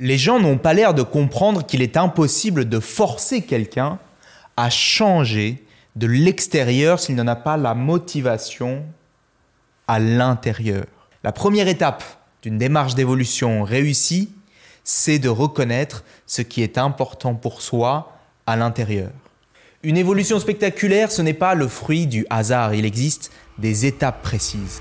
Les gens n'ont pas l'air de comprendre qu'il est impossible de forcer quelqu'un à changer de l'extérieur s'il n'en a pas la motivation à l'intérieur. La première étape d'une démarche d'évolution réussie, c'est de reconnaître ce qui est important pour soi à l'intérieur. Une évolution spectaculaire, ce n'est pas le fruit du hasard, il existe des étapes précises.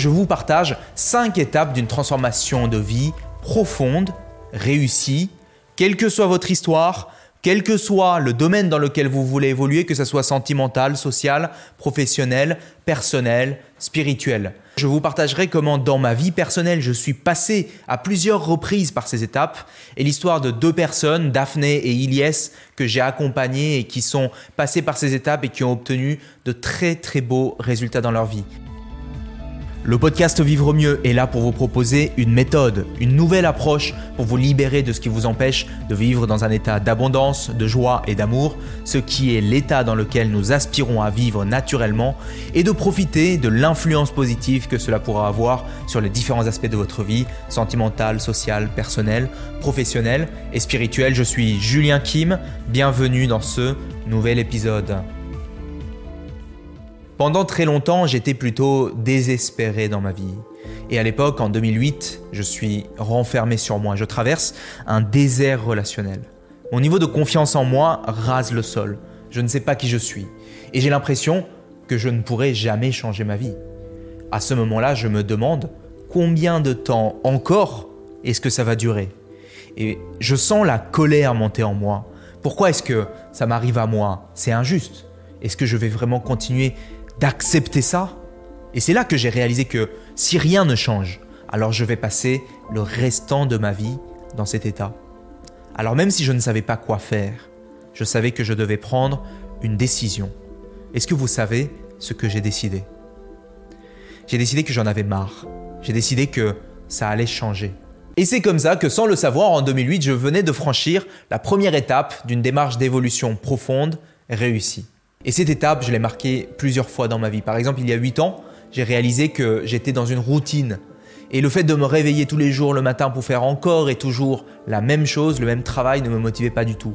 Je vous partage cinq étapes d'une transformation de vie profonde, réussie, quelle que soit votre histoire, quel que soit le domaine dans lequel vous voulez évoluer, que ce soit sentimental, social, professionnel, personnel, spirituel. Je vous partagerai comment dans ma vie personnelle, je suis passé à plusieurs reprises par ces étapes et l'histoire de deux personnes, Daphné et Ilyes, que j'ai accompagnées et qui sont passées par ces étapes et qui ont obtenu de très très beaux résultats dans leur vie. Le podcast Vivre mieux est là pour vous proposer une méthode, une nouvelle approche pour vous libérer de ce qui vous empêche de vivre dans un état d'abondance, de joie et d'amour, ce qui est l'état dans lequel nous aspirons à vivre naturellement, et de profiter de l'influence positive que cela pourra avoir sur les différents aspects de votre vie, sentimentale, sociale, personnelle, professionnelle et spirituelle. Je suis Julien Kim, bienvenue dans ce nouvel épisode. Pendant très longtemps, j'étais plutôt désespéré dans ma vie. Et à l'époque, en 2008, je suis renfermé sur moi. Je traverse un désert relationnel. Mon niveau de confiance en moi rase le sol. Je ne sais pas qui je suis. Et j'ai l'impression que je ne pourrai jamais changer ma vie. À ce moment-là, je me demande combien de temps encore est-ce que ça va durer Et je sens la colère monter en moi. Pourquoi est-ce que ça m'arrive à moi? C'est injuste. Est-ce que je vais vraiment continuer d'accepter ça. Et c'est là que j'ai réalisé que si rien ne change, alors je vais passer le restant de ma vie dans cet état. Alors même si je ne savais pas quoi faire, je savais que je devais prendre une décision. Est-ce que vous savez ce que j'ai décidé? J'ai décidé que j'en avais marre. J'ai décidé que ça allait changer. Et c'est comme ça que sans le savoir, en 2008, je venais de franchir la première étape d'une démarche d'évolution profonde réussie. Et cette étape, je l'ai marquée plusieurs fois dans ma vie. Par exemple, il y a 8 ans, j'ai réalisé que j'étais dans une routine. Et le fait de me réveiller tous les jours le matin pour faire encore et toujours la même chose, le même travail, ne me motivait pas du tout.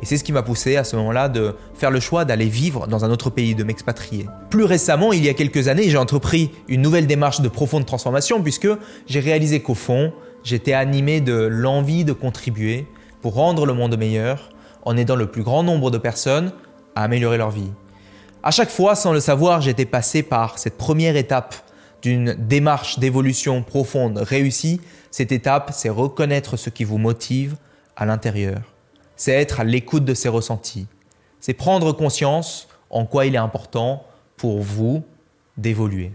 Et c'est ce qui m'a poussé à ce moment-là de faire le choix d'aller vivre dans un autre pays, de m'expatrier. Plus récemment, il y a quelques années, j'ai entrepris une nouvelle démarche de profonde transformation puisque j'ai réalisé qu'au fond, j'étais animé de l'envie de contribuer pour rendre le monde meilleur en aidant le plus grand nombre de personnes à améliorer leur vie. À chaque fois, sans le savoir, j'étais passé par cette première étape d'une démarche d'évolution profonde réussie. Cette étape, c'est reconnaître ce qui vous motive à l'intérieur. C'est être à l'écoute de ses ressentis. C'est prendre conscience en quoi il est important pour vous d'évoluer.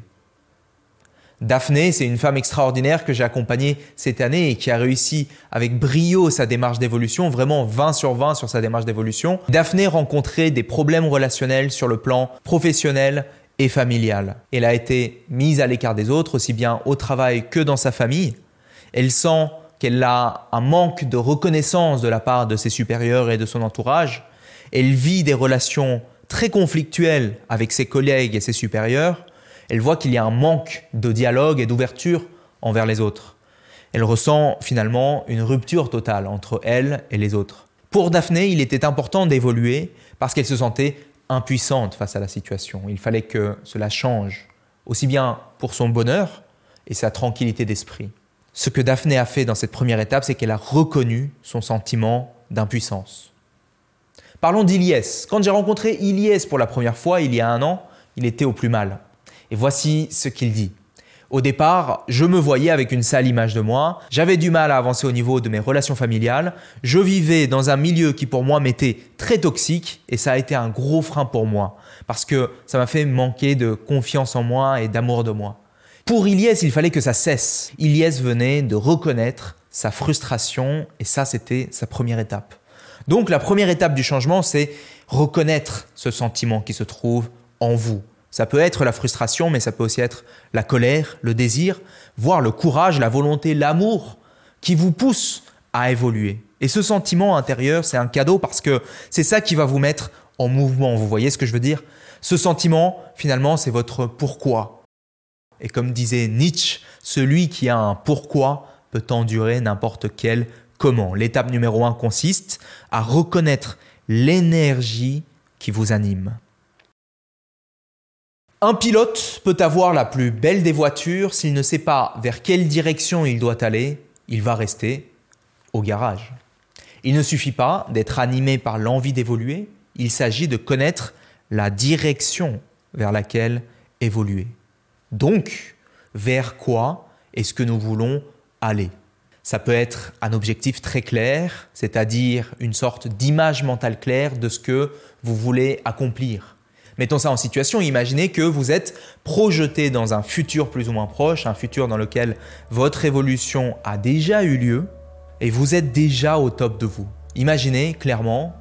Daphné, c'est une femme extraordinaire que j'ai accompagnée cette année et qui a réussi avec brio sa démarche d'évolution, vraiment 20 sur 20 sur sa démarche d'évolution. Daphné rencontrait des problèmes relationnels sur le plan professionnel et familial. Elle a été mise à l'écart des autres, aussi bien au travail que dans sa famille. Elle sent qu'elle a un manque de reconnaissance de la part de ses supérieurs et de son entourage. Elle vit des relations très conflictuelles avec ses collègues et ses supérieurs elle voit qu'il y a un manque de dialogue et d'ouverture envers les autres. Elle ressent finalement une rupture totale entre elle et les autres. Pour Daphné, il était important d'évoluer parce qu'elle se sentait impuissante face à la situation. Il fallait que cela change, aussi bien pour son bonheur et sa tranquillité d'esprit. Ce que Daphné a fait dans cette première étape, c'est qu'elle a reconnu son sentiment d'impuissance. Parlons d'Iliès. Quand j'ai rencontré Iliès pour la première fois, il y a un an, il était au plus mal. Et voici ce qu'il dit. Au départ, je me voyais avec une sale image de moi, j'avais du mal à avancer au niveau de mes relations familiales, je vivais dans un milieu qui pour moi m'était très toxique et ça a été un gros frein pour moi parce que ça m'a fait manquer de confiance en moi et d'amour de moi. Pour Ilyes, il fallait que ça cesse. Ilyes venait de reconnaître sa frustration et ça c'était sa première étape. Donc la première étape du changement, c'est reconnaître ce sentiment qui se trouve en vous, ça peut être la frustration, mais ça peut aussi être la colère, le désir, voire le courage, la volonté, l'amour qui vous pousse à évoluer. Et ce sentiment intérieur, c'est un cadeau parce que c'est ça qui va vous mettre en mouvement. Vous voyez ce que je veux dire? Ce sentiment, finalement, c'est votre pourquoi. Et comme disait Nietzsche, celui qui a un pourquoi peut endurer n'importe quel comment. L'étape numéro 1 consiste à reconnaître l'énergie qui vous anime. Un pilote peut avoir la plus belle des voitures, s'il ne sait pas vers quelle direction il doit aller, il va rester au garage. Il ne suffit pas d'être animé par l'envie d'évoluer, il s'agit de connaître la direction vers laquelle évoluer. Donc, vers quoi est-ce que nous voulons aller? Ça peut être un objectif très clair, c'est-à-dire une sorte d'image mentale claire de ce que vous voulez accomplir. Mettons ça en situation, imaginez que vous êtes projeté dans un futur plus ou moins proche, un futur dans lequel votre évolution a déjà eu lieu et vous êtes déjà au top de vous. Imaginez clairement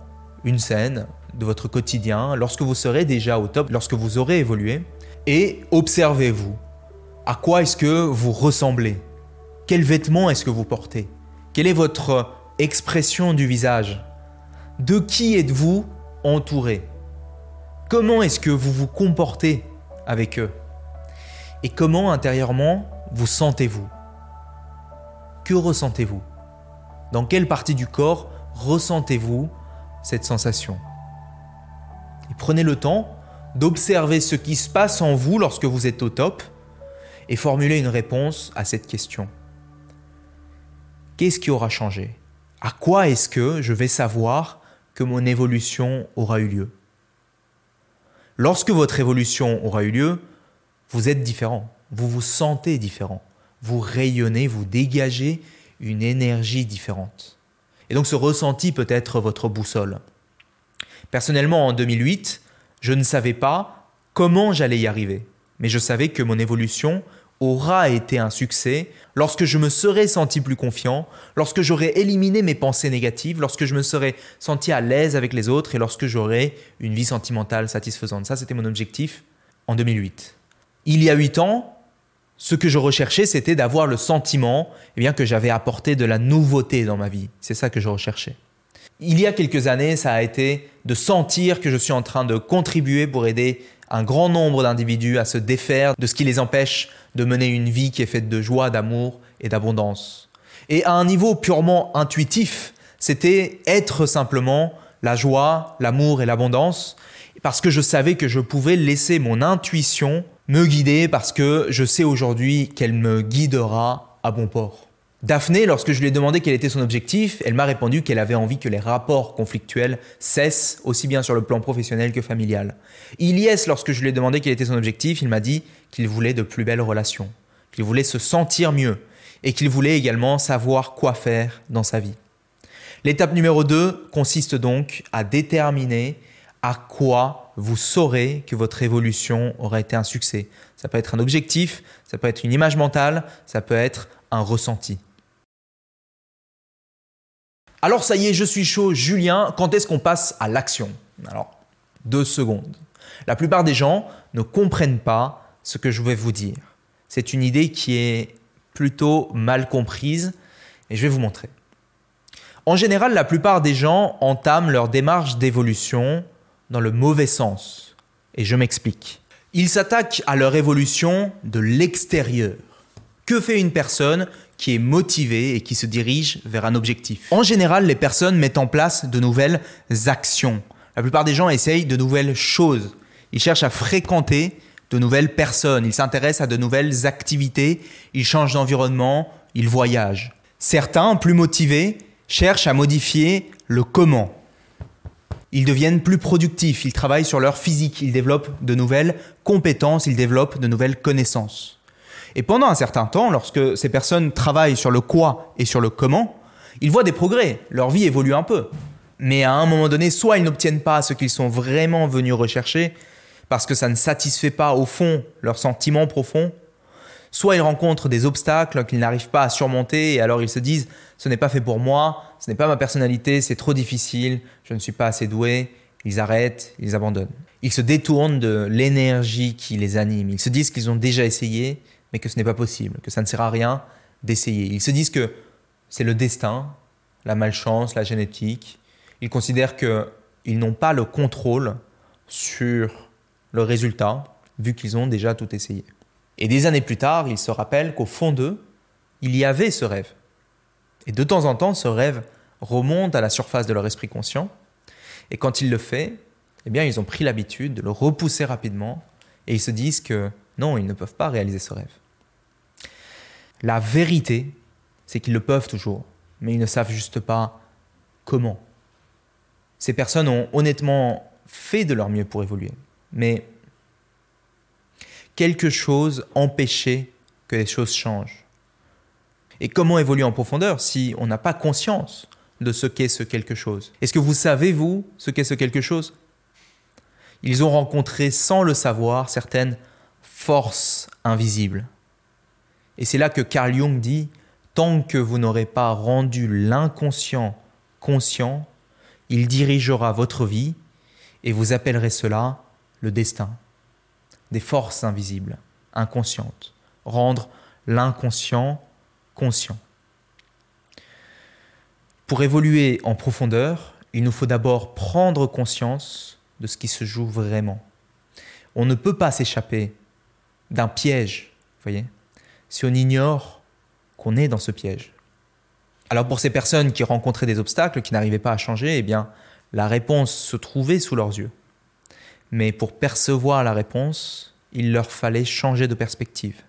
une scène de votre quotidien lorsque vous serez déjà au top, lorsque vous aurez évolué, et observez-vous. À quoi est-ce que vous ressemblez? Quels vêtements est-ce que vous portez? Quelle est votre expression du visage? De qui êtes-vous entouré? Comment est-ce que vous vous comportez avec eux? Et comment intérieurement vous sentez-vous? Que ressentez-vous? Dans quelle partie du corps ressentez-vous cette sensation? Et prenez le temps d'observer ce qui se passe en vous lorsque vous êtes au top et formulez une réponse à cette question. Qu'est-ce qui aura changé? À quoi est-ce que je vais savoir que mon évolution aura eu lieu? Lorsque votre évolution aura eu lieu, vous êtes différent, vous vous sentez différent, vous rayonnez, vous dégagez une énergie différente. Et donc ce ressenti peut être votre boussole. Personnellement, en 2008, je ne savais pas comment j'allais y arriver, mais je savais que mon évolution aura été un succès lorsque je me serai senti plus confiant, lorsque j'aurai éliminé mes pensées négatives, lorsque je me serai senti à l'aise avec les autres et lorsque j'aurai une vie sentimentale satisfaisante. Ça, c'était mon objectif en 2008. Il y a huit ans, ce que je recherchais, c'était d'avoir le sentiment eh bien, que j'avais apporté de la nouveauté dans ma vie. C'est ça que je recherchais. Il y a quelques années, ça a été de sentir que je suis en train de contribuer pour aider un grand nombre d'individus à se défaire de ce qui les empêche de mener une vie qui est faite de joie, d'amour et d'abondance. Et à un niveau purement intuitif, c'était être simplement la joie, l'amour et l'abondance, parce que je savais que je pouvais laisser mon intuition me guider, parce que je sais aujourd'hui qu'elle me guidera à bon port. Daphné, lorsque je lui ai demandé quel était son objectif, elle m'a répondu qu'elle avait envie que les rapports conflictuels cessent aussi bien sur le plan professionnel que familial. Ilyes, lorsque je lui ai demandé quel était son objectif, il m'a dit qu'il voulait de plus belles relations, qu'il voulait se sentir mieux et qu'il voulait également savoir quoi faire dans sa vie. L'étape numéro 2 consiste donc à déterminer à quoi vous saurez que votre évolution aura été un succès. Ça peut être un objectif, ça peut être une image mentale, ça peut être un ressenti. Alors ça y est, je suis chaud, Julien, quand est-ce qu'on passe à l'action? Alors, deux secondes. La plupart des gens ne comprennent pas ce que je vais vous dire. C'est une idée qui est plutôt mal comprise et je vais vous montrer. En général, la plupart des gens entament leur démarche d'évolution dans le mauvais sens. Et je m'explique. Ils s'attaquent à leur évolution de l'extérieur. Que fait une personne qui est motivé et qui se dirige vers un objectif. En général, les personnes mettent en place de nouvelles actions. La plupart des gens essayent de nouvelles choses. Ils cherchent à fréquenter de nouvelles personnes, ils s'intéressent à de nouvelles activités, ils changent d'environnement, ils voyagent. Certains, plus motivés, cherchent à modifier le comment. Ils deviennent plus productifs, ils travaillent sur leur physique, ils développent de nouvelles compétences, ils développent de nouvelles connaissances. Et pendant un certain temps, lorsque ces personnes travaillent sur le quoi et sur le comment, ils voient des progrès, leur vie évolue un peu. Mais à un moment donné, soit ils n'obtiennent pas ce qu'ils sont vraiment venus rechercher, parce que ça ne satisfait pas au fond leurs sentiments profonds, soit ils rencontrent des obstacles qu'ils n'arrivent pas à surmonter et alors ils se disent ce n'est pas fait pour moi, ce n'est pas ma personnalité, c'est trop difficile, je ne suis pas assez doué, ils arrêtent, ils abandonnent. Ils se détournent de l'énergie qui les anime, ils se disent qu'ils ont déjà essayé mais que ce n'est pas possible, que ça ne sert à rien d'essayer. Ils se disent que c'est le destin, la malchance, la génétique. Ils considèrent qu'ils n'ont pas le contrôle sur le résultat, vu qu'ils ont déjà tout essayé. Et des années plus tard, ils se rappellent qu'au fond d'eux, il y avait ce rêve. Et de temps en temps, ce rêve remonte à la surface de leur esprit conscient. Et quand il le fait, eh bien, ils ont pris l'habitude de le repousser rapidement et ils se disent que non, ils ne peuvent pas réaliser ce rêve. La vérité, c'est qu'ils le peuvent toujours, mais ils ne savent juste pas comment. Ces personnes ont honnêtement fait de leur mieux pour évoluer, mais quelque chose empêchait que les choses changent. Et comment évoluer en profondeur si on n'a pas conscience de ce qu'est ce quelque chose? Est-ce que vous savez, vous, ce qu'est ce quelque chose? Ils ont rencontré sans le savoir certaines forces invisibles. Et c'est là que Carl Jung dit, tant que vous n'aurez pas rendu l'inconscient conscient, il dirigera votre vie et vous appellerez cela le destin. Des forces invisibles, inconscientes. Rendre l'inconscient conscient. Pour évoluer en profondeur, il nous faut d'abord prendre conscience de ce qui se joue vraiment. On ne peut pas s'échapper d'un piège, voyez, si on ignore qu'on est dans ce piège. Alors pour ces personnes qui rencontraient des obstacles, qui n'arrivaient pas à changer, eh bien, la réponse se trouvait sous leurs yeux. Mais pour percevoir la réponse, il leur fallait changer de perspective.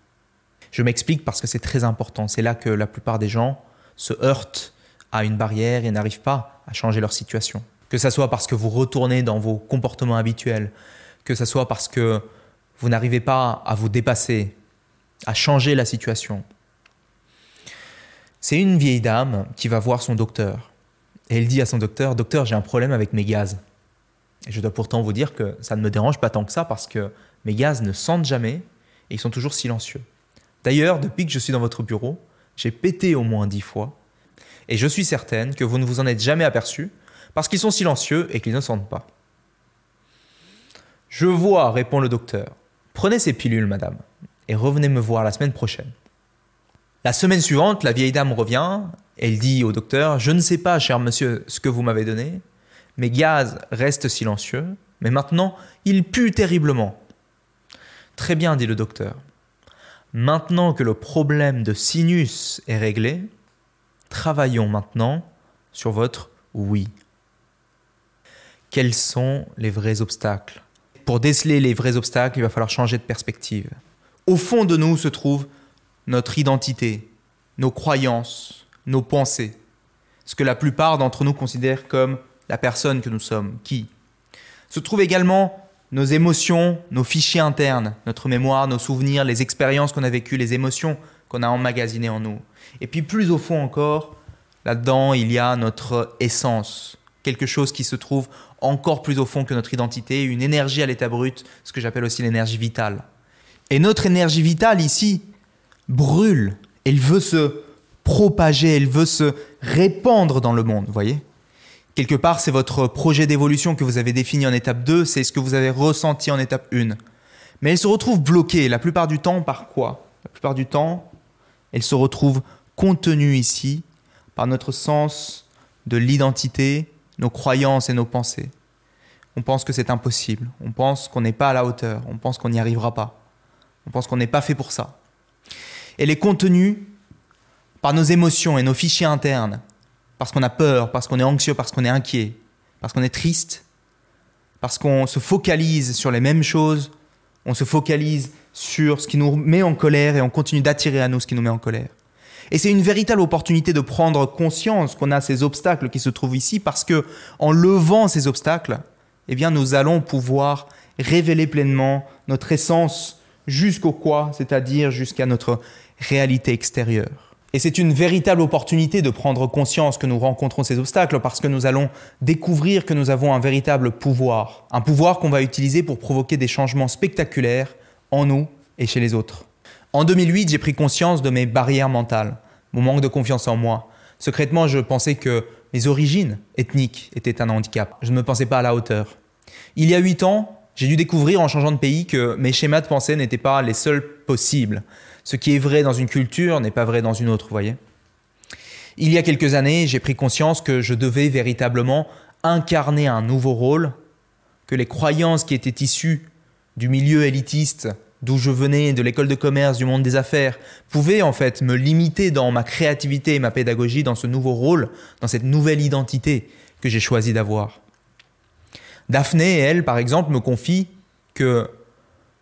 Je m'explique parce que c'est très important. C'est là que la plupart des gens se heurtent à une barrière et n'arrivent pas à changer leur situation. Que ce soit parce que vous retournez dans vos comportements habituels, que ce soit parce que vous n'arrivez pas à vous dépasser, à changer la situation. C'est une vieille dame qui va voir son docteur. Et elle dit à son docteur, Docteur, j'ai un problème avec mes gaz. Et je dois pourtant vous dire que ça ne me dérange pas tant que ça parce que mes gaz ne sentent jamais et ils sont toujours silencieux. D'ailleurs, depuis que je suis dans votre bureau, j'ai pété au moins dix fois. Et je suis certaine que vous ne vous en êtes jamais aperçu parce qu'ils sont silencieux et qu'ils ne sentent pas. Je vois, répond le docteur. Prenez ces pilules, madame, et revenez me voir la semaine prochaine. La semaine suivante, la vieille dame revient. Elle dit au docteur Je ne sais pas, cher monsieur, ce que vous m'avez donné. Mes gaz restent silencieux, mais maintenant, ils puent terriblement. Très bien, dit le docteur. Maintenant que le problème de sinus est réglé, travaillons maintenant sur votre oui. Quels sont les vrais obstacles? Pour déceler les vrais obstacles, il va falloir changer de perspective. Au fond de nous se trouve notre identité, nos croyances, nos pensées, ce que la plupart d'entre nous considèrent comme la personne que nous sommes, qui. Se trouve également nos émotions, nos fichiers internes, notre mémoire, nos souvenirs, les expériences qu'on a vécues, les émotions qu'on a emmagasinées en nous. Et puis plus au fond encore, là-dedans, il y a notre essence, quelque chose qui se trouve encore plus au fond que notre identité, une énergie à l'état brut, ce que j'appelle aussi l'énergie vitale. Et notre énergie vitale ici brûle, elle veut se propager, elle veut se répandre dans le monde, voyez? Quelque part, c'est votre projet d'évolution que vous avez défini en étape 2, c'est ce que vous avez ressenti en étape 1. Mais elle se retrouve bloquée la plupart du temps par quoi? La plupart du temps, elle se retrouve contenue ici par notre sens de l'identité, nos croyances et nos pensées. On pense que c'est impossible, on pense qu'on n'est pas à la hauteur, on pense qu'on n'y arrivera pas, on pense qu'on n'est pas fait pour ça. Elle est contenue par nos émotions et nos fichiers internes, parce qu'on a peur, parce qu'on est anxieux, parce qu'on est inquiet, parce qu'on est triste, parce qu'on se focalise sur les mêmes choses, on se focalise sur ce qui nous met en colère et on continue d'attirer à nous ce qui nous met en colère. Et c'est une véritable opportunité de prendre conscience qu'on a ces obstacles qui se trouvent ici parce que en levant ces obstacles, eh bien nous allons pouvoir révéler pleinement notre essence jusqu'au quoi, c'est-à-dire jusqu'à notre réalité extérieure. Et c'est une véritable opportunité de prendre conscience que nous rencontrons ces obstacles parce que nous allons découvrir que nous avons un véritable pouvoir. Un pouvoir qu'on va utiliser pour provoquer des changements spectaculaires en nous et chez les autres. En 2008, j'ai pris conscience de mes barrières mentales, mon manque de confiance en moi. Secrètement, je pensais que mes origines ethniques étaient un handicap. Je ne me pensais pas à la hauteur. Il y a huit ans, j'ai dû découvrir en changeant de pays que mes schémas de pensée n'étaient pas les seuls possibles. Ce qui est vrai dans une culture n'est pas vrai dans une autre, voyez. Il y a quelques années, j'ai pris conscience que je devais véritablement incarner un nouveau rôle, que les croyances qui étaient issues du milieu élitiste d'où je venais, de l'école de commerce, du monde des affaires, pouvait en fait me limiter dans ma créativité et ma pédagogie, dans ce nouveau rôle, dans cette nouvelle identité que j'ai choisi d'avoir. Daphné, elle, par exemple, me confie que,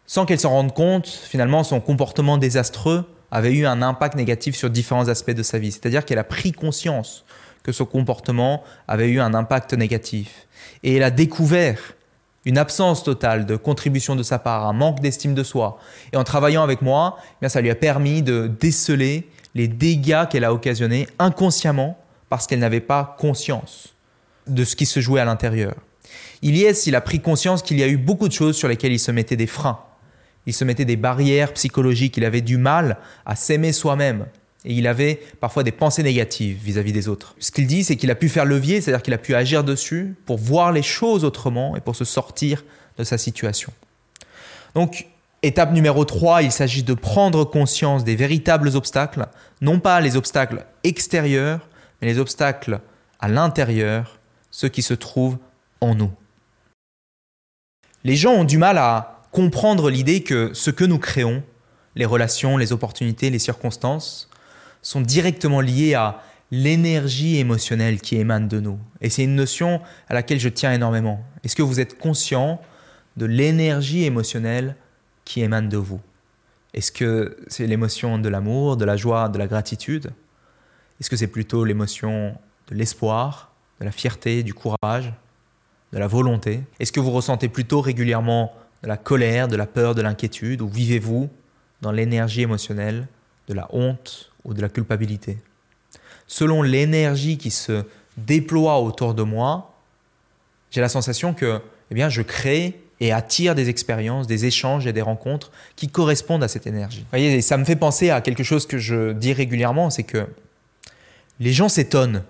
sans qu'elle s'en rende compte, finalement, son comportement désastreux avait eu un impact négatif sur différents aspects de sa vie. C'est-à-dire qu'elle a pris conscience que son comportement avait eu un impact négatif. Et elle a découvert une absence totale de contribution de sa part, un manque d'estime de soi. Et en travaillant avec moi, eh bien, ça lui a permis de déceler les dégâts qu'elle a occasionnés inconsciemment parce qu'elle n'avait pas conscience de ce qui se jouait à l'intérieur. Ilyes, il a pris conscience qu'il y a eu beaucoup de choses sur lesquelles il se mettait des freins. Il se mettait des barrières psychologiques, il avait du mal à s'aimer soi-même. Et il avait parfois des pensées négatives vis-à-vis des autres. Ce qu'il dit, c'est qu'il a pu faire levier, c'est-à-dire qu'il a pu agir dessus pour voir les choses autrement et pour se sortir de sa situation. Donc, étape numéro 3, il s'agit de prendre conscience des véritables obstacles, non pas les obstacles extérieurs, mais les obstacles à l'intérieur, ceux qui se trouvent en nous. Les gens ont du mal à comprendre l'idée que ce que nous créons, les relations, les opportunités, les circonstances, sont directement liées à l'énergie émotionnelle qui émane de nous. Et c'est une notion à laquelle je tiens énormément. Est-ce que vous êtes conscient de l'énergie émotionnelle qui émane de vous? Est-ce que c'est l'émotion de l'amour, de la joie, de la gratitude? Est-ce que c'est plutôt l'émotion de l'espoir, de la fierté, du courage, de la volonté. Est-ce que vous ressentez plutôt régulièrement de la colère, de la peur, de l'inquiétude Ou vivez-vous dans l'énergie émotionnelle de la honte ou de la culpabilité? Selon l'énergie qui se déploie autour de moi, j'ai la sensation que eh bien, je crée et attire des expériences, des échanges et des rencontres qui correspondent à cette énergie. Vous voyez, ça me fait penser à quelque chose que je dis régulièrement, c'est que les gens s'étonnent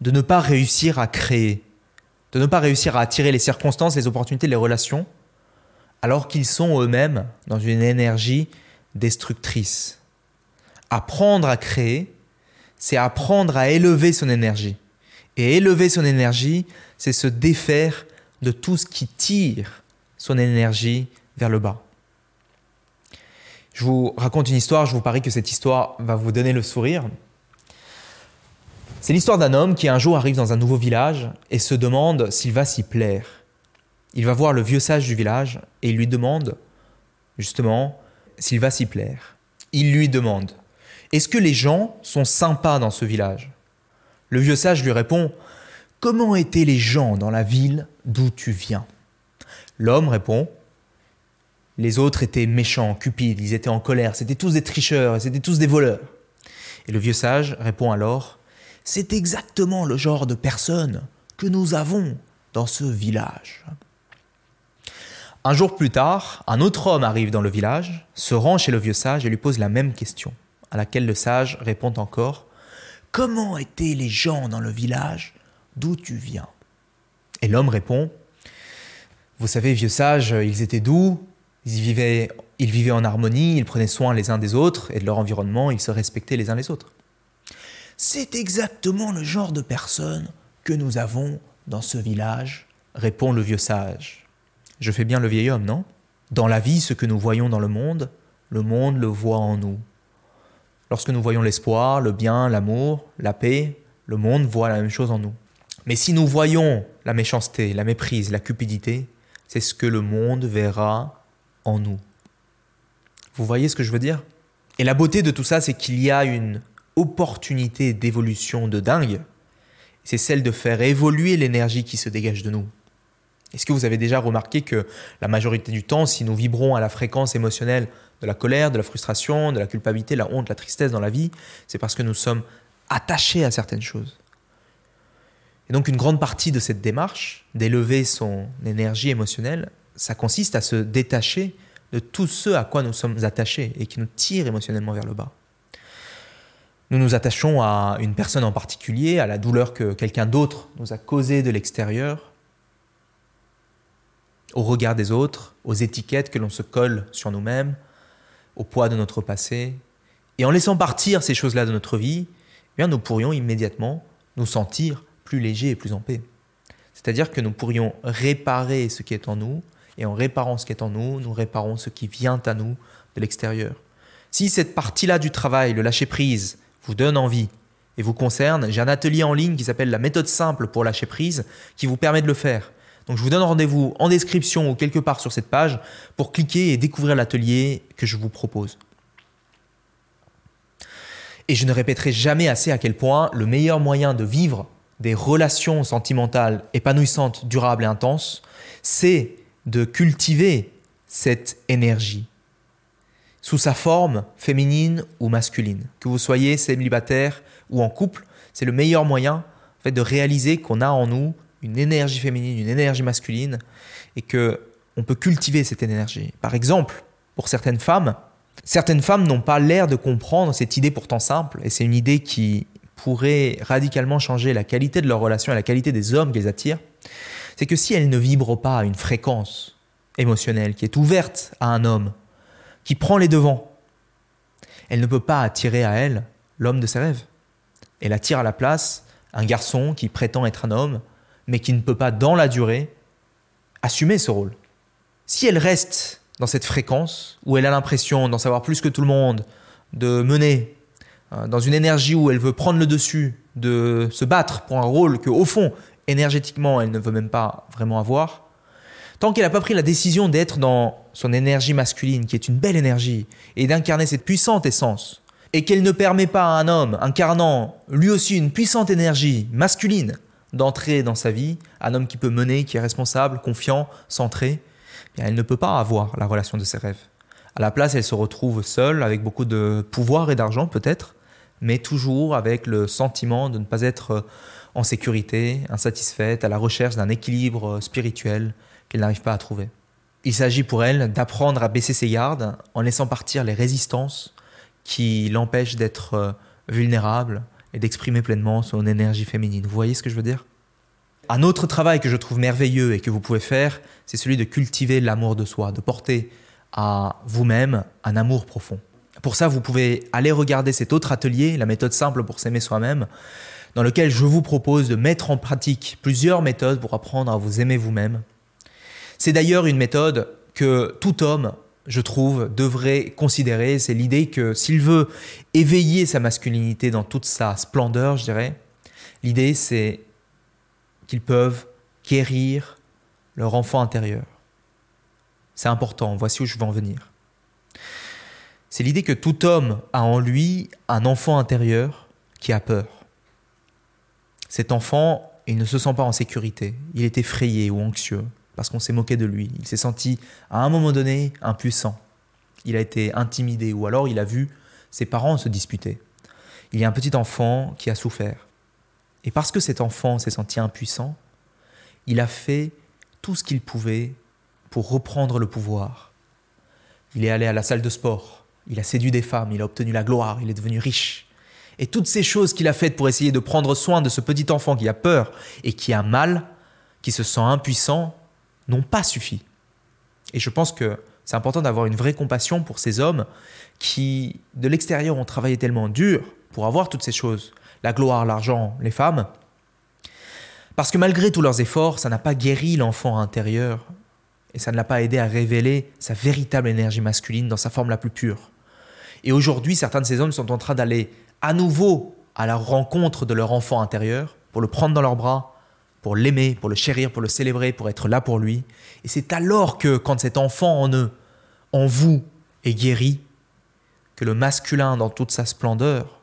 de ne pas réussir à créer, de ne pas réussir à attirer les circonstances, les opportunités, les relations, alors qu'ils sont eux-mêmes dans une énergie destructrice. Apprendre à créer, c'est apprendre à élever son énergie. Et élever son énergie, c'est se défaire de tout ce qui tire son énergie vers le bas. Je vous raconte une histoire, je vous parie que cette histoire va vous donner le sourire. C'est l'histoire d'un homme qui un jour arrive dans un nouveau village et se demande s'il va s'y plaire. Il va voir le vieux sage du village et il lui demande justement s'il va s'y plaire. Il lui demande Est-ce que les gens sont sympas dans ce village? Le vieux sage lui répond Comment étaient les gens dans la ville d'où tu viens? L'homme répond Les autres étaient méchants, cupides, ils étaient en colère, c'était tous des tricheurs c'était tous des voleurs. Et le vieux sage répond alors C'est exactement le genre de personnes que nous avons dans ce village. Un jour plus tard, un autre homme arrive dans le village, se rend chez le vieux sage et lui pose la même question, à laquelle le sage répond encore Comment étaient les gens dans le village d'où tu viens? Et l'homme répond Vous savez, vieux sage, ils étaient doux, ils vivaient, ils vivaient en harmonie, ils prenaient soin les uns des autres et de leur environnement, ils se respectaient les uns les autres. C'est exactement le genre de personnes que nous avons dans ce village, répond le vieux sage. Je fais bien le vieil homme, non? Dans la vie, ce que nous voyons dans le monde, le monde le voit en nous. Lorsque nous voyons l'espoir, le bien, l'amour, la paix, le monde voit la même chose en nous. Mais si nous voyons la méchanceté, la méprise, la cupidité, c'est ce que le monde verra en nous. Vous voyez ce que je veux dire? Et la beauté de tout ça, c'est qu'il y a une opportunité d'évolution de dingue. C'est celle de faire évoluer l'énergie qui se dégage de nous. Est-ce que vous avez déjà remarqué que la majorité du temps, si nous vibrons à la fréquence émotionnelle de la colère, de la frustration, de la culpabilité, de la honte, de la tristesse dans la vie, c'est parce que nous sommes attachés à certaines choses. Et donc une grande partie de cette démarche, d'élever son énergie émotionnelle, ça consiste à se détacher de tout ce à quoi nous sommes attachés et qui nous tire émotionnellement vers le bas. Nous nous attachons à une personne en particulier, à la douleur que quelqu'un d'autre nous a causée de l'extérieur, au regard des autres, aux étiquettes que l'on se colle sur nous-mêmes, au poids de notre passé. Et en laissant partir ces choses-là de notre vie, eh bien, nous pourrions immédiatement nous sentir plus légers et plus en paix. C'est-à-dire que nous pourrions réparer ce qui est en nous Et en réparant ce qui est en nous, nous réparons ce qui vient à nous de l'extérieur. Si cette partie-là du travail, le lâcher prise, vous donne envie et vous concerne, j'ai un atelier en ligne qui s'appelle la méthode simple pour lâcher prise qui vous permet de le faire. Donc je vous donne rendez-vous en description ou quelque part sur cette page pour cliquer et découvrir l'atelier que je vous propose. Et je ne répéterai jamais assez à quel point le meilleur moyen de vivre des relations sentimentales épanouissantes, durables et intenses, c'est de cultiver cette énergie sous sa forme féminine ou masculine. Que vous soyez célibataire ou en couple, c'est le meilleur moyen en fait, de réaliser qu'on a en nous une énergie féminine, une énergie masculine, et que on peut cultiver cette énergie. Par exemple, pour certaines femmes, certaines femmes n'ont pas l'air de comprendre cette idée pourtant simple, et c'est une idée qui pourrait radicalement changer la qualité de leur relation et la qualité des hommes qu'elles attirent. C'est que si elles ne vibrent pas à une fréquence émotionnelle qui est ouverte à un homme, qui prend les devants, elle ne peut pas attirer à elle l'homme de ses rêves. Elle attire à la place un garçon qui prétend être un homme, mais qui ne peut pas, dans la durée, assumer ce rôle. Si elle reste dans cette fréquence, où elle a l'impression d'en savoir plus que tout le monde, de mener, euh, dans une énergie où elle veut prendre le dessus, de se battre pour un rôle que, au fond, énergétiquement, elle ne veut même pas vraiment avoir, tant qu'elle n'a pas pris la décision d'être dans son énergie masculine, qui est une belle énergie, et d'incarner cette puissante essence, et qu'elle ne permet pas à un homme incarnant lui aussi une puissante énergie masculine d'entrer dans sa vie, un homme qui peut mener, qui est responsable, confiant, centré, eh elle ne peut pas avoir la relation de ses rêves. À la place, elle se retrouve seule, avec beaucoup de pouvoir et d'argent peut-être, mais toujours avec le sentiment de ne pas être en sécurité, insatisfaite, à la recherche d'un équilibre spirituel qu'elle n'arrive pas à trouver. Il s'agit pour elle d'apprendre à baisser ses gardes en laissant partir les résistances qui l'empêchent d'être vulnérable, et d'exprimer pleinement son énergie féminine. Vous voyez ce que je veux dire? Un autre travail que je trouve merveilleux et que vous pouvez faire, c'est celui de cultiver l'amour de soi, de porter à vous-même un amour profond. Pour ça, vous pouvez aller regarder cet autre atelier, la méthode simple pour s'aimer soi-même, dans lequel je vous propose de mettre en pratique plusieurs méthodes pour apprendre à vous aimer vous-même. C'est d'ailleurs une méthode que tout homme je trouve, devrait considérer, c'est l'idée que s'il veut éveiller sa masculinité dans toute sa splendeur, je dirais, l'idée c'est qu'ils peuvent guérir leur enfant intérieur. C'est important, voici où je veux en venir. C'est l'idée que tout homme a en lui un enfant intérieur qui a peur. Cet enfant, il ne se sent pas en sécurité, il est effrayé ou anxieux parce qu'on s'est moqué de lui. Il s'est senti, à un moment donné, impuissant. Il a été intimidé ou alors il a vu ses parents se disputer. Il y a un petit enfant qui a souffert. Et parce que cet enfant s'est senti impuissant, il a fait tout ce qu'il pouvait pour reprendre le pouvoir. Il est allé à la salle de sport, il a séduit des femmes, il a obtenu la gloire, il est devenu riche. Et toutes ces choses qu'il a faites pour essayer de prendre soin de ce petit enfant qui a peur et qui a mal, qui se sent impuissant, n'ont pas suffi. Et je pense que c'est important d'avoir une vraie compassion pour ces hommes qui, de l'extérieur, ont travaillé tellement dur pour avoir toutes ces choses, la gloire, l'argent, les femmes, parce que malgré tous leurs efforts, ça n'a pas guéri l'enfant intérieur et ça ne l'a pas aidé à révéler sa véritable énergie masculine dans sa forme la plus pure. Et aujourd'hui, certains de ces hommes sont en train d'aller à nouveau à la rencontre de leur enfant intérieur pour le prendre dans leurs bras, pour l'aimer, pour le chérir, pour le célébrer, pour être là pour lui. Et c'est alors que, quand cet enfant en eux, en vous, est guéri, que le masculin dans toute sa splendeur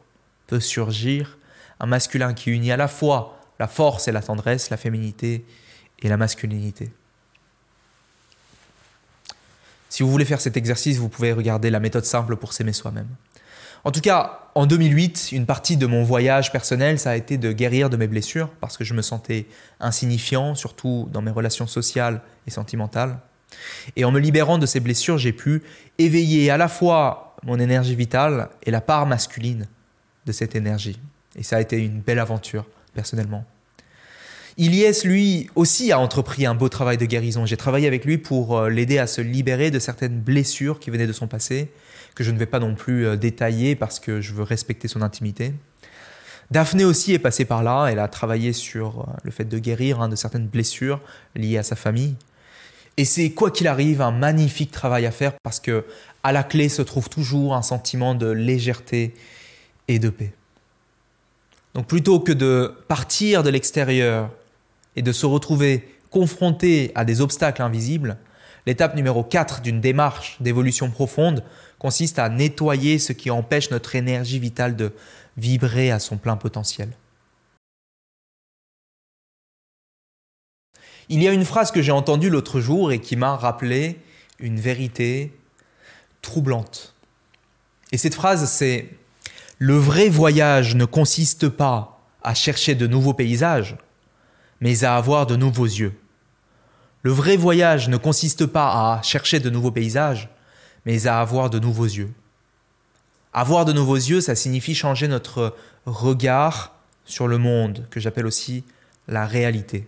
peut surgir, un masculin qui unit à la fois la force et la tendresse, la féminité et la masculinité. Si vous voulez faire cet exercice, vous pouvez regarder la méthode simple pour s'aimer soi-même. En tout cas, en 2008, une partie de mon voyage personnel, ça a été de guérir de mes blessures parce que je me sentais insignifiant, surtout dans mes relations sociales et sentimentales. Et en me libérant de ces blessures, j'ai pu éveiller à la fois mon énergie vitale et la part masculine de cette énergie. Et ça a été une belle aventure, personnellement. Ilyes, lui aussi, a entrepris un beau travail de guérison. J'ai travaillé avec lui pour euh, l'aider à se libérer de certaines blessures qui venaient de son passé que je ne vais pas non plus euh, détailler parce que je veux respecter son intimité. Daphné aussi est passée par là, elle a travaillé sur euh, le fait de guérir hein, de certaines blessures liées à sa famille. Et c'est quoi qu'il arrive un magnifique travail à faire parce que à la clé se trouve toujours un sentiment de légèreté et de paix. Donc plutôt que de partir de l'extérieur et de se retrouver confronté à des obstacles invisibles, l'étape numéro 4 d'une démarche d'évolution profonde consiste à nettoyer ce qui empêche notre énergie vitale de vibrer à son plein potentiel. Il y a une phrase que j'ai entendue l'autre jour et qui m'a rappelé une vérité troublante. Et cette phrase, c'est Le vrai voyage ne consiste pas à chercher de nouveaux paysages, mais à avoir de nouveaux yeux. Le vrai voyage ne consiste pas à chercher de nouveaux paysages, mais à avoir de nouveaux yeux. Avoir de nouveaux yeux, ça signifie changer notre regard sur le monde, que j'appelle aussi la réalité.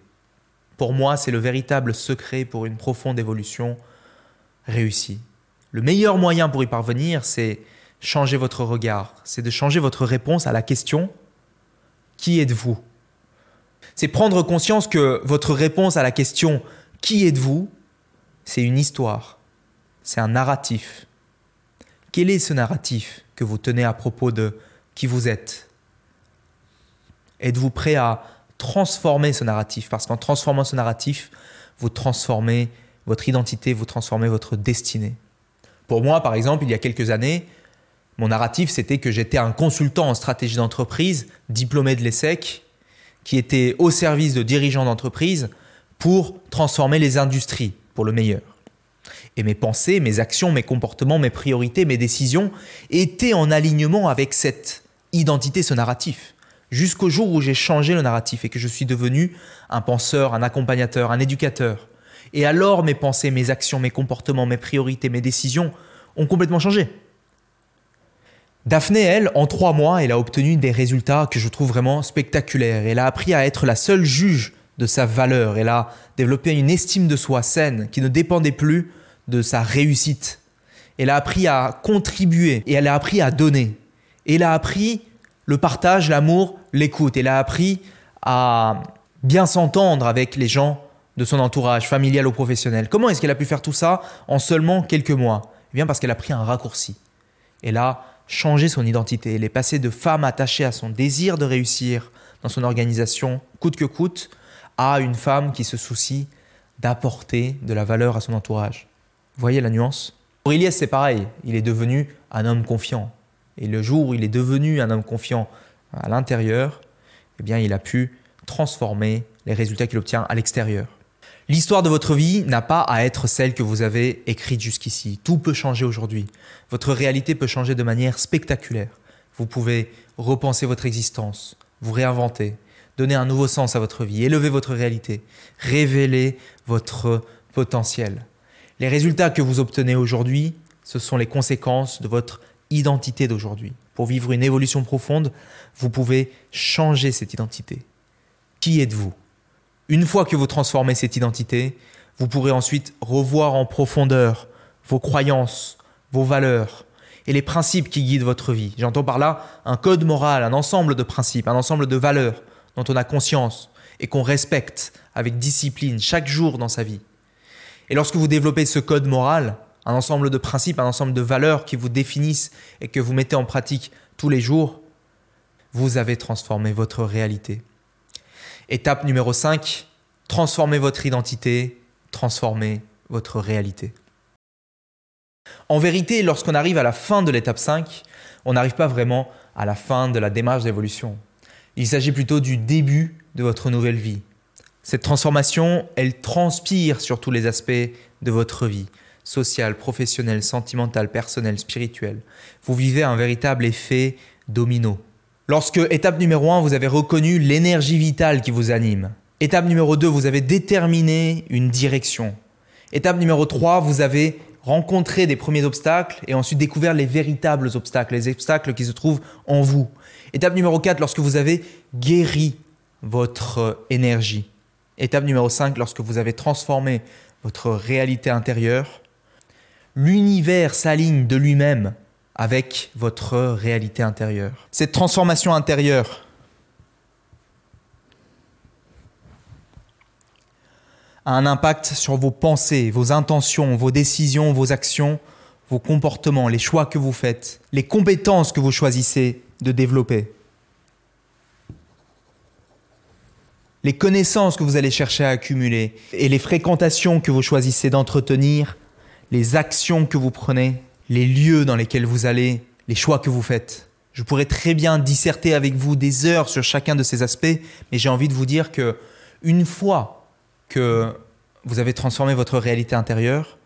Pour moi, c'est le véritable secret pour une profonde évolution réussie. Le meilleur moyen pour y parvenir, c'est changer votre regard, c'est de changer votre réponse à la question Qui êtes-vous? C'est prendre conscience que votre réponse à la question Qui êtes-vous? c'est une histoire, c'est un narratif. Quel est ce narratif que vous tenez à propos de qui vous êtes? Êtes-vous prêt à transformer ce narratif, parce qu'en transformant ce narratif, vous transformez votre identité, vous transformez votre destinée. Pour moi, par exemple, il y a quelques années, mon narratif, c'était que j'étais un consultant en stratégie d'entreprise, diplômé de l'ESSEC, qui était au service de dirigeants d'entreprise pour transformer les industries pour le meilleur. Et mes pensées, mes actions, mes comportements, mes priorités, mes décisions étaient en alignement avec cette identité, ce narratif jusqu'au jour où j'ai changé le narratif et que je suis devenu un penseur, un accompagnateur, un éducateur. Et alors mes pensées, mes actions, mes comportements, mes priorités, mes décisions ont complètement changé. Daphné, elle, en trois mois, elle a obtenu des résultats que je trouve vraiment spectaculaires. Elle a appris à être la seule juge de sa valeur. Elle a développé une estime de soi saine qui ne dépendait plus de sa réussite. Elle a appris à contribuer et elle a appris à donner. Elle a appris le partage, l'amour, l'écoute. Elle a appris à bien s'entendre avec les gens de son entourage, familial ou professionnel. Comment est-ce qu'elle a pu faire tout ça en seulement quelques mois? Eh bien parce qu'elle a pris un raccourci. Elle a changé son identité. Elle est passée de femme attachée à son désir de réussir dans son organisation, coûte que coûte, à une femme qui se soucie d'apporter de la valeur à son entourage. Voyez la nuance Aurélien, c'est pareil. Il est devenu un homme confiant. Et le jour où il est devenu un homme confiant à l'intérieur, eh bien, il a pu transformer les résultats qu'il obtient à l'extérieur. L'histoire de votre vie n'a pas à être celle que vous avez écrite jusqu'ici. Tout peut changer aujourd'hui. Votre réalité peut changer de manière spectaculaire. Vous pouvez repenser votre existence, vous réinventer, donner un nouveau sens à votre vie, élever votre réalité, révéler votre potentiel. Les résultats que vous obtenez aujourd'hui, ce sont les conséquences de votre identité d'aujourd'hui. Pour vivre une évolution profonde, vous pouvez changer cette identité. Qui êtes-vous? Une fois que vous transformez cette identité, vous pourrez ensuite revoir en profondeur vos croyances, vos valeurs et les principes qui guident votre vie. J'entends par là un code moral, un ensemble de principes, un ensemble de valeurs dont on a conscience et qu'on respecte avec discipline chaque jour dans sa vie. Et lorsque vous développez ce code moral, un ensemble de principes, un ensemble de valeurs qui vous définissent et que vous mettez en pratique tous les jours, vous avez transformé votre réalité. Étape numéro 5, transformez votre identité, transformez votre réalité. En vérité, lorsqu'on arrive à la fin de l'étape 5, on n'arrive pas vraiment à la fin de la démarche d'évolution. Il s'agit plutôt du début de votre nouvelle vie. Cette transformation, elle transpire sur tous les aspects de votre vie social, professionnel, sentimental, personnel, spirituel. Vous vivez un véritable effet domino. Lorsque, étape numéro 1, vous avez reconnu l'énergie vitale qui vous anime. Étape numéro 2, vous avez déterminé une direction. Étape numéro 3, vous avez rencontré des premiers obstacles et ensuite découvert les véritables obstacles, les obstacles qui se trouvent en vous. Étape numéro 4, lorsque vous avez guéri votre énergie. Étape numéro 5, lorsque vous avez transformé votre réalité intérieure l'univers s'aligne de lui-même avec votre réalité intérieure. Cette transformation intérieure a un impact sur vos pensées, vos intentions, vos décisions, vos actions, vos comportements, les choix que vous faites, les compétences que vous choisissez de développer. Les connaissances que vous allez chercher à accumuler et les fréquentations que vous choisissez d'entretenir, les actions que vous prenez, les lieux dans lesquels vous allez, les choix que vous faites. Je pourrais très bien disserter avec vous des heures sur chacun de ces aspects, mais j'ai envie de vous dire que une fois que vous avez transformé votre réalité intérieure,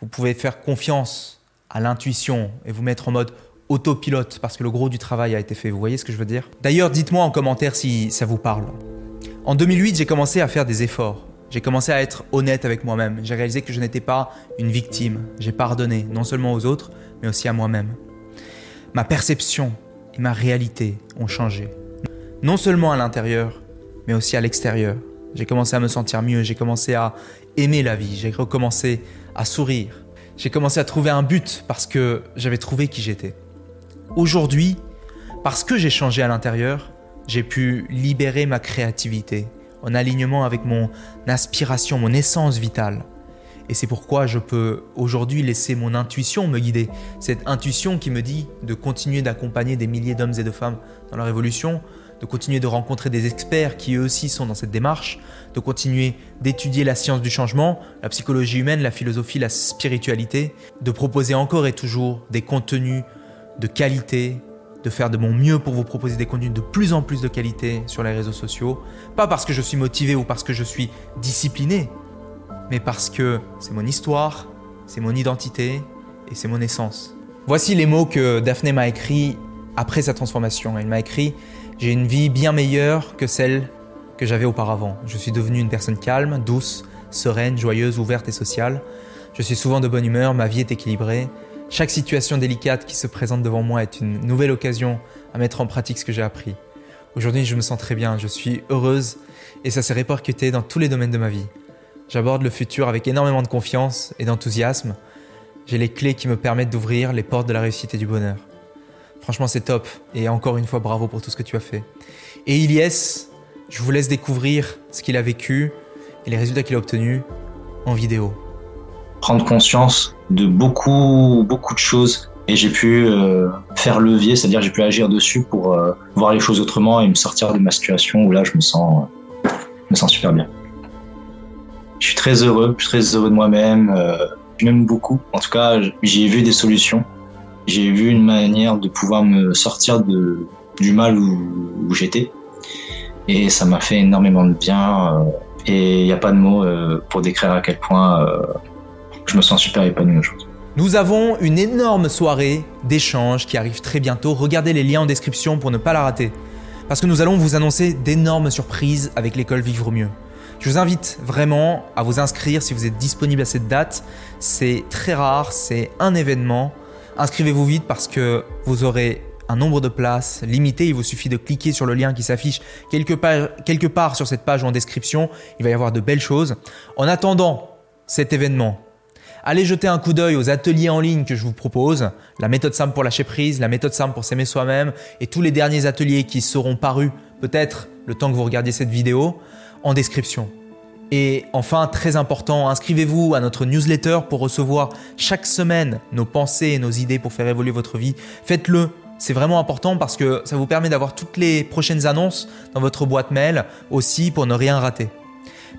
vous pouvez faire confiance à l'intuition et vous mettre en mode autopilote parce que le gros du travail a été fait. Vous voyez ce que je veux dire? D'ailleurs, dites-moi en commentaire si ça vous parle. En 2008, j'ai commencé à faire des efforts. J'ai commencé à être honnête avec moi-même. J'ai réalisé que je n'étais pas une victime. J'ai pardonné, non seulement aux autres, mais aussi à moi-même. Ma perception et ma réalité ont changé. Non seulement à l'intérieur, mais aussi à l'extérieur. J'ai commencé à me sentir mieux, j'ai commencé à aimer la vie, j'ai recommencé à sourire. J'ai commencé à trouver un but parce que j'avais trouvé qui j'étais. Aujourd'hui, parce que j'ai changé à l'intérieur, j'ai pu libérer ma créativité en alignement avec mon aspiration, mon essence vitale. Et c'est pourquoi je peux aujourd'hui laisser mon intuition me guider. Cette intuition qui me dit de continuer d'accompagner des milliers d'hommes et de femmes dans leur évolution, de continuer de rencontrer des experts qui eux aussi sont dans cette démarche, de continuer d'étudier la science du changement, la psychologie humaine, la philosophie, la spiritualité, de proposer encore et toujours des contenus de qualité, de faire de mon mieux pour vous proposer des contenus de plus en plus de qualité sur les réseaux sociaux. Pas parce que je suis motivé ou parce que je suis discipliné, mais parce que c'est mon histoire, c'est mon identité et c'est mon essence. Voici les mots que Daphné m'a écrits après sa transformation. Elle m'a écrit J'ai une vie bien meilleure que celle que j'avais auparavant. Je suis devenue une personne calme, douce, sereine, joyeuse, ouverte et sociale. Je suis souvent de bonne humeur, ma vie est équilibrée. Chaque situation délicate qui se présente devant moi est une nouvelle occasion à mettre en pratique ce que j'ai appris. Aujourd'hui, je me sens très bien, je suis heureuse et ça s'est répercuté dans tous les domaines de ma vie. J'aborde le futur avec énormément de confiance et d'enthousiasme. J'ai les clés qui me permettent d'ouvrir les portes de la réussite et du bonheur. Franchement, c'est top et encore une fois, bravo pour tout ce que tu as fait. Et Ilyes, je vous laisse découvrir ce qu'il a vécu et les résultats qu'il a obtenus en vidéo prendre conscience de beaucoup, beaucoup de choses et j'ai pu euh, faire levier, c'est-à-dire j'ai pu agir dessus pour euh, voir les choses autrement et me sortir de ma situation où là je me sens, me sens super bien. Je suis très heureux, je suis très heureux de moi-même, euh, je m'aime beaucoup. En tout cas, j'ai vu des solutions, j'ai vu une manière de pouvoir me sortir de, du mal où, où j'étais et ça m'a fait énormément de bien et il n'y a pas de mots pour décrire à quel point je me sens super épanoui aujourd'hui. Nous avons une énorme soirée d'échange qui arrive très bientôt. Regardez les liens en description pour ne pas la rater. Parce que nous allons vous annoncer d'énormes surprises avec l'école Vivre Mieux. Je vous invite vraiment à vous inscrire si vous êtes disponible à cette date. C'est très rare, c'est un événement. Inscrivez-vous vite parce que vous aurez un nombre de places limité. Il vous suffit de cliquer sur le lien qui s'affiche quelque part, quelque part sur cette page ou en description. Il va y avoir de belles choses. En attendant cet événement, Allez jeter un coup d'œil aux ateliers en ligne que je vous propose, la méthode simple pour lâcher prise, la méthode simple pour s'aimer soi-même et tous les derniers ateliers qui seront parus peut-être le temps que vous regardiez cette vidéo en description. Et enfin, très important, inscrivez-vous à notre newsletter pour recevoir chaque semaine nos pensées et nos idées pour faire évoluer votre vie. Faites-le, c'est vraiment important parce que ça vous permet d'avoir toutes les prochaines annonces dans votre boîte mail aussi pour ne rien rater.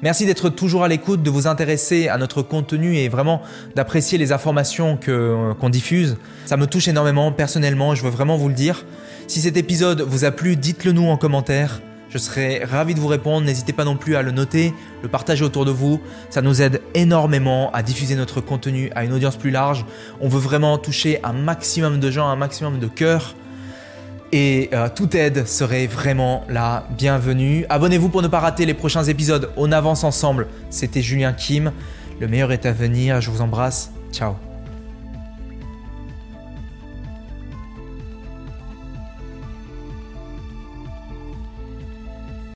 Merci d'être toujours à l'écoute, de vous intéresser à notre contenu et vraiment d'apprécier les informations euh, qu'on diffuse. Ça me touche énormément personnellement, je veux vraiment vous le dire. Si cet épisode vous a plu, dites-le nous en commentaire. Je serai ravi de vous répondre. N'hésitez pas non plus à le noter, le partager autour de vous. Ça nous aide énormément à diffuser notre contenu à une audience plus large. On veut vraiment toucher un maximum de gens, un maximum de cœurs. Et euh, toute aide serait vraiment la bienvenue. Abonnez-vous pour ne pas rater les prochains épisodes. On avance ensemble. C'était Julien Kim. Le meilleur est à venir. Je vous embrasse. Ciao.